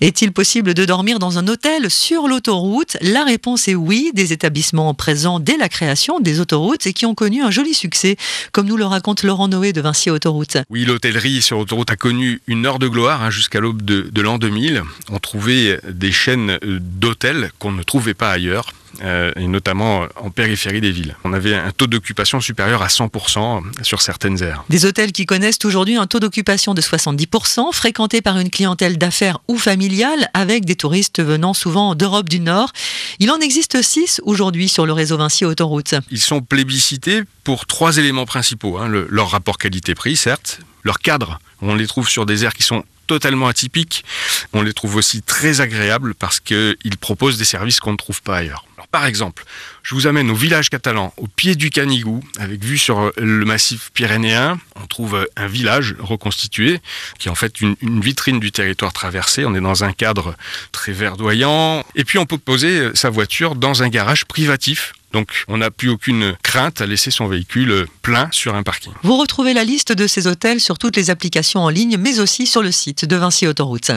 Est-il possible de dormir dans un hôtel sur l'autoroute? La réponse est oui, des établissements présents dès la création des autoroutes et qui ont connu un joli succès, comme nous le raconte Laurent Noé de Vinci Autoroute. Oui, l'hôtellerie sur l'autoroute a connu une heure de gloire hein, jusqu'à l'aube de, de l'an 2000. On trouvait des chaînes d'hôtels qu'on ne trouvait pas ailleurs. Euh, et notamment en périphérie des villes. On avait un taux d'occupation supérieur à 100% sur certaines aires. Des hôtels qui connaissent aujourd'hui un taux d'occupation de 70%, fréquentés par une clientèle d'affaires ou familiale, avec des touristes venant souvent d'Europe du Nord. Il en existe six aujourd'hui sur le réseau Vinci Autoroute. Ils sont plébiscités pour trois éléments principaux. Hein. Le, leur rapport qualité-prix, certes, leur cadre. On les trouve sur des aires qui sont totalement atypiques. On les trouve aussi très agréables parce qu'ils proposent des services qu'on ne trouve pas ailleurs. Par exemple, je vous amène au village catalan, au pied du Canigou, avec vue sur le massif pyrénéen. On trouve un village reconstitué, qui est en fait une, une, vitrine du territoire traversé. On est dans un cadre très verdoyant. Et puis on peut poser sa voiture dans un garage privatif donc on n'a plus aucune crainte à laisser son véhicule plein sur un parking. Vous retrouvez la liste de ces hôtels sur toutes les applications en ligne, mais aussi sur le site de Vinci Autoroute.